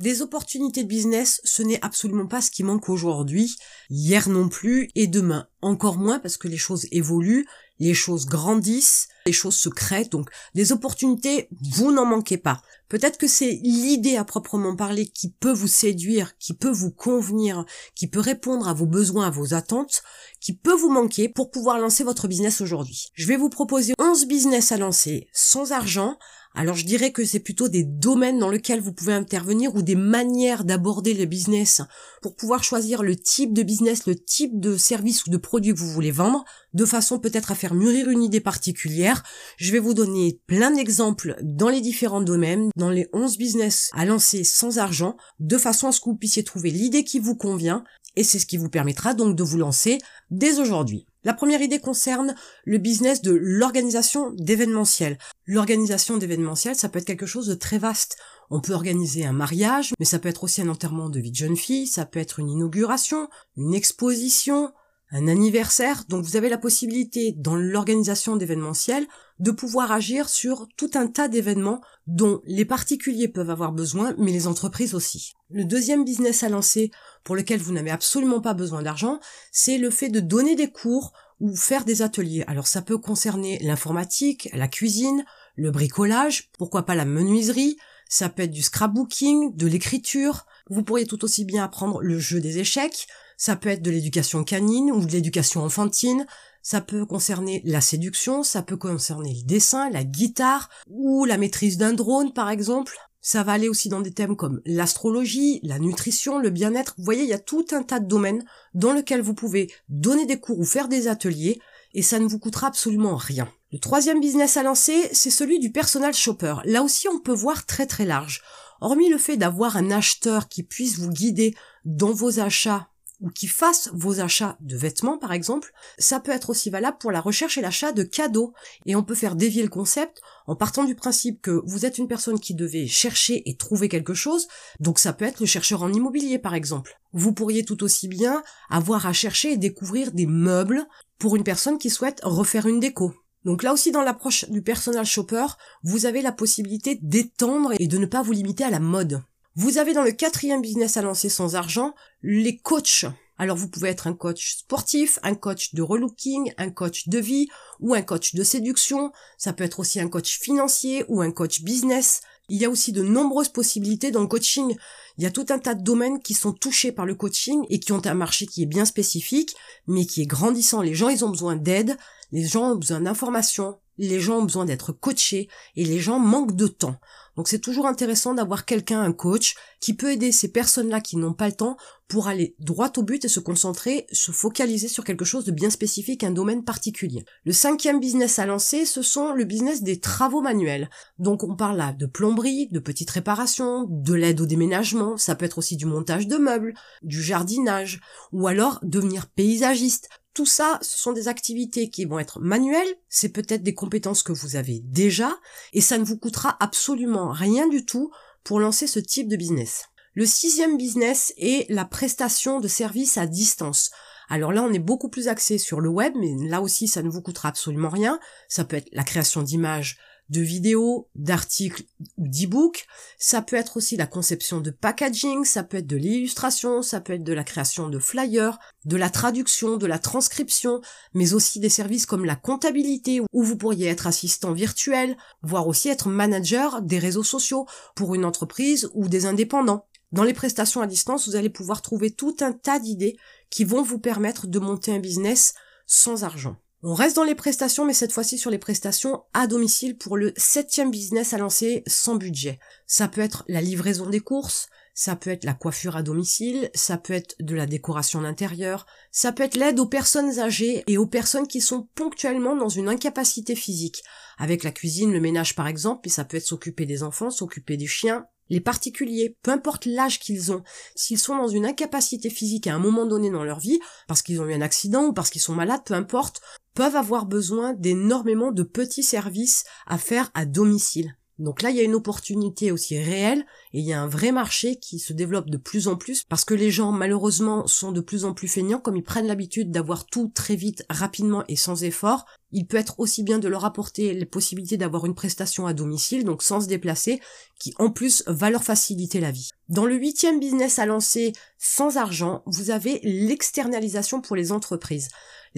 Des opportunités de business, ce n'est absolument pas ce qui manque aujourd'hui, hier non plus, et demain encore moins parce que les choses évoluent, les choses grandissent, les choses se créent, donc des opportunités, vous n'en manquez pas. Peut-être que c'est l'idée à proprement parler qui peut vous séduire, qui peut vous convenir, qui peut répondre à vos besoins, à vos attentes, qui peut vous manquer pour pouvoir lancer votre business aujourd'hui. Je vais vous proposer 11 business à lancer sans argent alors je dirais que c'est plutôt des domaines dans lesquels vous pouvez intervenir ou des manières d'aborder le business pour pouvoir choisir le type de business, le type de service ou de produit que vous voulez vendre, de façon peut-être à faire mûrir une idée particulière. Je vais vous donner plein d'exemples dans les différents domaines, dans les 11 business à lancer sans argent, de façon à ce que vous puissiez trouver l'idée qui vous convient, et c'est ce qui vous permettra donc de vous lancer dès aujourd'hui. La première idée concerne le business de l'organisation d'événementiel. L'organisation d'événementiel, ça peut être quelque chose de très vaste. On peut organiser un mariage, mais ça peut être aussi un enterrement de vie de jeune fille, ça peut être une inauguration, une exposition, un anniversaire, donc vous avez la possibilité dans l'organisation d'événementiel de pouvoir agir sur tout un tas d'événements dont les particuliers peuvent avoir besoin, mais les entreprises aussi. Le deuxième business à lancer pour lequel vous n'avez absolument pas besoin d'argent, c'est le fait de donner des cours ou faire des ateliers. Alors ça peut concerner l'informatique, la cuisine, le bricolage, pourquoi pas la menuiserie, ça peut être du scrapbooking, de l'écriture, vous pourriez tout aussi bien apprendre le jeu des échecs, ça peut être de l'éducation canine ou de l'éducation enfantine, ça peut concerner la séduction, ça peut concerner le dessin, la guitare ou la maîtrise d'un drone par exemple. Ça va aller aussi dans des thèmes comme l'astrologie, la nutrition, le bien-être. Vous voyez, il y a tout un tas de domaines dans lesquels vous pouvez donner des cours ou faire des ateliers et ça ne vous coûtera absolument rien. Le troisième business à lancer, c'est celui du personal shopper. Là aussi, on peut voir très très large. Hormis le fait d'avoir un acheteur qui puisse vous guider dans vos achats ou qui fasse vos achats de vêtements par exemple, ça peut être aussi valable pour la recherche et l'achat de cadeaux. Et on peut faire dévier le concept en partant du principe que vous êtes une personne qui devait chercher et trouver quelque chose, donc ça peut être le chercheur en immobilier par exemple. Vous pourriez tout aussi bien avoir à chercher et découvrir des meubles pour une personne qui souhaite refaire une déco. Donc là aussi dans l'approche du personal shopper, vous avez la possibilité d'étendre et de ne pas vous limiter à la mode. Vous avez dans le quatrième business à lancer sans argent les coachs. Alors vous pouvez être un coach sportif, un coach de relooking, un coach de vie ou un coach de séduction. Ça peut être aussi un coach financier ou un coach business. Il y a aussi de nombreuses possibilités dans le coaching. Il y a tout un tas de domaines qui sont touchés par le coaching et qui ont un marché qui est bien spécifique, mais qui est grandissant. Les gens, ils ont besoin d'aide, les gens ont besoin d'informations, les gens ont besoin d'être coachés et les gens manquent de temps. Donc c'est toujours intéressant d'avoir quelqu'un, un coach, qui peut aider ces personnes-là qui n'ont pas le temps pour aller droit au but et se concentrer, se focaliser sur quelque chose de bien spécifique, un domaine particulier. Le cinquième business à lancer, ce sont le business des travaux manuels. Donc on parle là de plomberie, de petites réparations, de l'aide au déménagement, ça peut être aussi du montage de meubles, du jardinage, ou alors devenir paysagiste, tout ça, ce sont des activités qui vont être manuelles, c'est peut-être des compétences que vous avez déjà, et ça ne vous coûtera absolument rien du tout pour lancer ce type de business. Le sixième business est la prestation de services à distance. Alors là, on est beaucoup plus axé sur le web, mais là aussi, ça ne vous coûtera absolument rien. Ça peut être la création d'images de vidéos, d'articles ou d'e-books. Ça peut être aussi la conception de packaging, ça peut être de l'illustration, ça peut être de la création de flyers, de la traduction, de la transcription, mais aussi des services comme la comptabilité où vous pourriez être assistant virtuel, voire aussi être manager des réseaux sociaux pour une entreprise ou des indépendants. Dans les prestations à distance, vous allez pouvoir trouver tout un tas d'idées qui vont vous permettre de monter un business sans argent. On reste dans les prestations, mais cette fois-ci sur les prestations à domicile pour le septième business à lancer sans budget. Ça peut être la livraison des courses, ça peut être la coiffure à domicile, ça peut être de la décoration d'intérieur, ça peut être l'aide aux personnes âgées et aux personnes qui sont ponctuellement dans une incapacité physique, avec la cuisine, le ménage par exemple, et ça peut être s'occuper des enfants, s'occuper du chien, les particuliers, peu importe l'âge qu'ils ont, s'ils sont dans une incapacité physique à un moment donné dans leur vie, parce qu'ils ont eu un accident ou parce qu'ils sont malades, peu importe, peuvent avoir besoin d'énormément de petits services à faire à domicile. Donc là, il y a une opportunité aussi réelle et il y a un vrai marché qui se développe de plus en plus parce que les gens, malheureusement, sont de plus en plus feignants comme ils prennent l'habitude d'avoir tout très vite, rapidement et sans effort. Il peut être aussi bien de leur apporter les possibilités d'avoir une prestation à domicile, donc sans se déplacer, qui en plus va leur faciliter la vie. Dans le huitième business à lancer sans argent, vous avez l'externalisation pour les entreprises.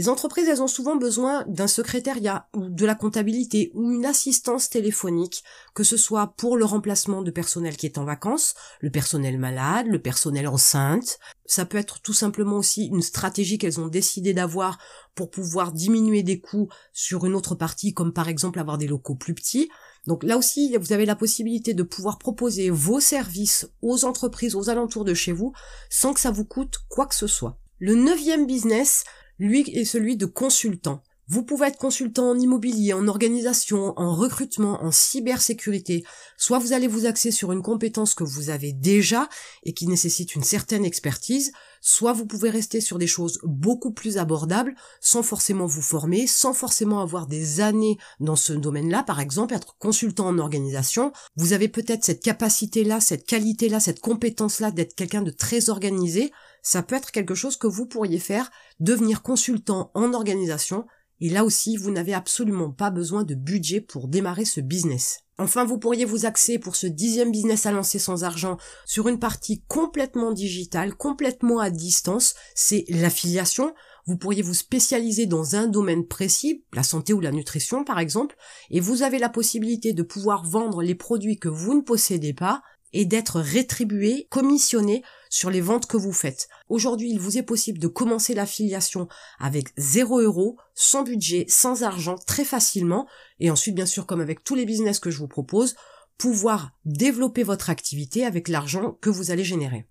Les entreprises, elles ont souvent besoin d'un secrétariat ou de la comptabilité ou une assistance téléphonique, que ce soit pour le remplacement de personnel qui est en vacances, le personnel malade, le personnel enceinte. Ça peut être tout simplement aussi une stratégie qu'elles ont décidé d'avoir pour pouvoir diminuer des coûts sur une autre partie, comme par exemple avoir des locaux plus petits. Donc là aussi, vous avez la possibilité de pouvoir proposer vos services aux entreprises aux alentours de chez vous sans que ça vous coûte quoi que ce soit. Le neuvième business, lui est celui de consultant. Vous pouvez être consultant en immobilier, en organisation, en recrutement, en cybersécurité. Soit vous allez vous axer sur une compétence que vous avez déjà et qui nécessite une certaine expertise, soit vous pouvez rester sur des choses beaucoup plus abordables sans forcément vous former, sans forcément avoir des années dans ce domaine-là. Par exemple, être consultant en organisation, vous avez peut-être cette capacité-là, cette qualité-là, cette compétence-là d'être quelqu'un de très organisé. Ça peut être quelque chose que vous pourriez faire, devenir consultant en organisation et là aussi, vous n'avez absolument pas besoin de budget pour démarrer ce business. Enfin, vous pourriez vous axer pour ce dixième business à lancer sans argent sur une partie complètement digitale, complètement à distance, c'est l'affiliation. Vous pourriez vous spécialiser dans un domaine précis, la santé ou la nutrition par exemple, et vous avez la possibilité de pouvoir vendre les produits que vous ne possédez pas et d'être rétribué, commissionné sur les ventes que vous faites. Aujourd'hui, il vous est possible de commencer l'affiliation avec 0 euros, sans budget, sans argent, très facilement, et ensuite, bien sûr, comme avec tous les business que je vous propose, pouvoir développer votre activité avec l'argent que vous allez générer.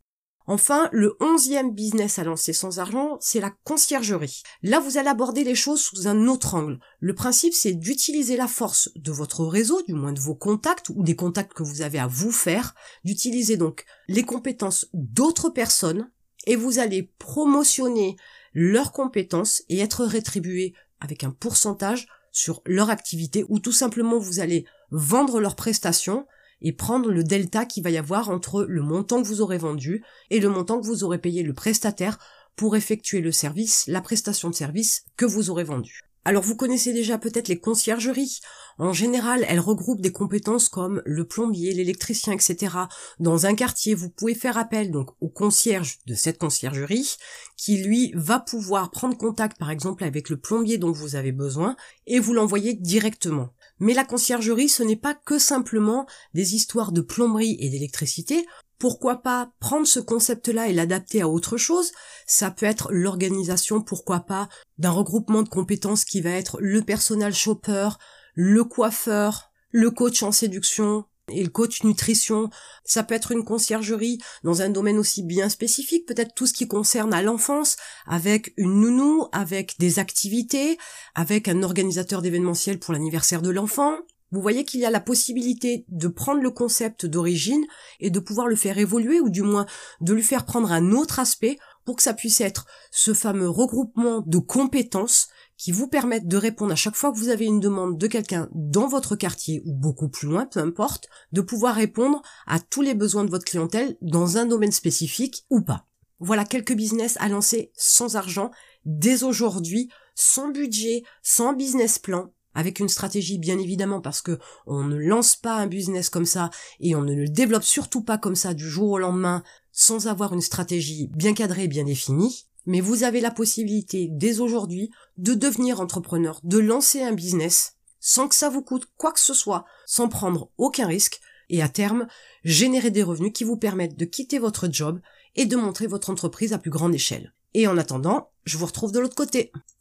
Enfin, le onzième business à lancer sans argent, c'est la conciergerie. Là, vous allez aborder les choses sous un autre angle. Le principe, c'est d'utiliser la force de votre réseau, du moins de vos contacts ou des contacts que vous avez à vous faire, d'utiliser donc les compétences d'autres personnes et vous allez promotionner leurs compétences et être rétribué avec un pourcentage sur leur activité ou tout simplement vous allez vendre leurs prestations et prendre le delta qu'il va y avoir entre le montant que vous aurez vendu et le montant que vous aurez payé le prestataire pour effectuer le service, la prestation de service que vous aurez vendu. Alors vous connaissez déjà peut-être les conciergeries. En général, elles regroupent des compétences comme le plombier, l'électricien, etc. Dans un quartier, vous pouvez faire appel donc au concierge de cette conciergerie qui lui va pouvoir prendre contact par exemple avec le plombier dont vous avez besoin et vous l'envoyer directement. Mais la conciergerie, ce n'est pas que simplement des histoires de plomberie et d'électricité. Pourquoi pas prendre ce concept-là et l'adapter à autre chose? Ça peut être l'organisation, pourquoi pas, d'un regroupement de compétences qui va être le personnel shopper, le coiffeur, le coach en séduction, et le coach nutrition, ça peut être une conciergerie dans un domaine aussi bien spécifique, peut-être tout ce qui concerne à l'enfance, avec une nounou, avec des activités, avec un organisateur d'événementiel pour l'anniversaire de l'enfant. Vous voyez qu'il y a la possibilité de prendre le concept d'origine et de pouvoir le faire évoluer ou du moins de lui faire prendre un autre aspect pour que ça puisse être ce fameux regroupement de compétences qui vous permettent de répondre à chaque fois que vous avez une demande de quelqu'un dans votre quartier ou beaucoup plus loin, peu importe, de pouvoir répondre à tous les besoins de votre clientèle dans un domaine spécifique ou pas. Voilà quelques business à lancer sans argent, dès aujourd'hui, sans budget, sans business plan, avec une stratégie bien évidemment parce que on ne lance pas un business comme ça et on ne le développe surtout pas comme ça du jour au lendemain sans avoir une stratégie bien cadrée, bien définie mais vous avez la possibilité dès aujourd'hui de devenir entrepreneur, de lancer un business sans que ça vous coûte quoi que ce soit, sans prendre aucun risque, et à terme, générer des revenus qui vous permettent de quitter votre job et de montrer votre entreprise à plus grande échelle. Et en attendant, je vous retrouve de l'autre côté.